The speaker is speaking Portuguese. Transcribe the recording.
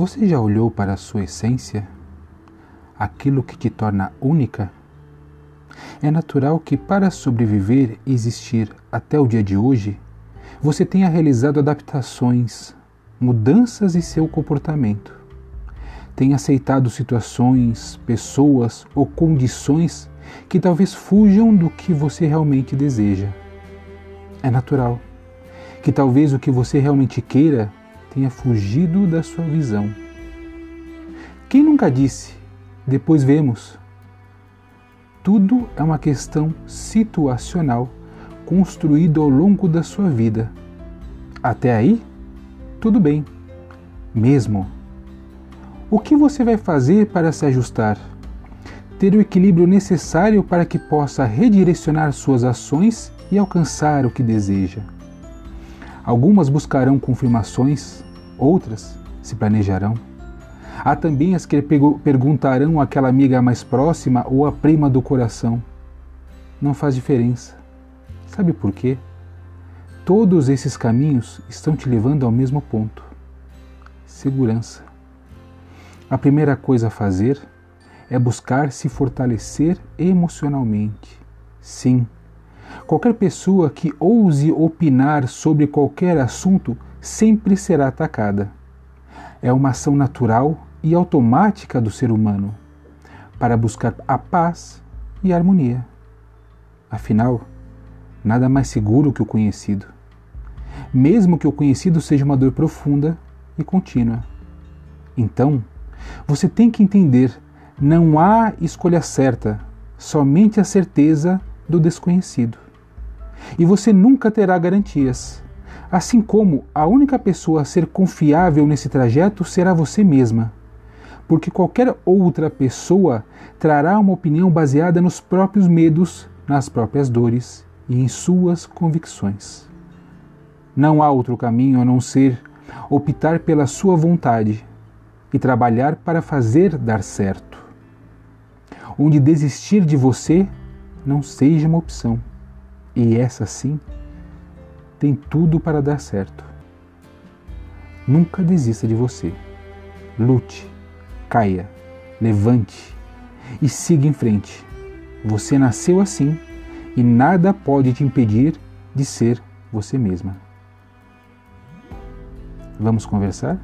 Você já olhou para a sua essência? Aquilo que te torna única? É natural que, para sobreviver e existir até o dia de hoje, você tenha realizado adaptações, mudanças em seu comportamento. Tenha aceitado situações, pessoas ou condições que talvez fujam do que você realmente deseja. É natural que talvez o que você realmente queira tenha fugido da sua visão. Quem nunca disse, depois vemos? Tudo é uma questão situacional construída ao longo da sua vida. Até aí, tudo bem, mesmo. O que você vai fazer para se ajustar? Ter o equilíbrio necessário para que possa redirecionar suas ações e alcançar o que deseja. Algumas buscarão confirmações, outras se planejarão. Há também as que perguntarão àquela amiga mais próxima ou à prima do coração. Não faz diferença. Sabe por quê? Todos esses caminhos estão te levando ao mesmo ponto: segurança. A primeira coisa a fazer é buscar se fortalecer emocionalmente. Sim, Qualquer pessoa que ouse opinar sobre qualquer assunto sempre será atacada. É uma ação natural e automática do ser humano para buscar a paz e a harmonia. Afinal, nada mais seguro que o conhecido, mesmo que o conhecido seja uma dor profunda e contínua. Então, você tem que entender: não há escolha certa, somente a certeza do desconhecido. E você nunca terá garantias. Assim como a única pessoa a ser confiável nesse trajeto será você mesma. Porque qualquer outra pessoa trará uma opinião baseada nos próprios medos, nas próprias dores e em suas convicções. Não há outro caminho a não ser optar pela sua vontade e trabalhar para fazer dar certo. Onde desistir de você não seja uma opção. E essa sim tem tudo para dar certo. Nunca desista de você. Lute, caia, levante e siga em frente. Você nasceu assim e nada pode te impedir de ser você mesma. Vamos conversar?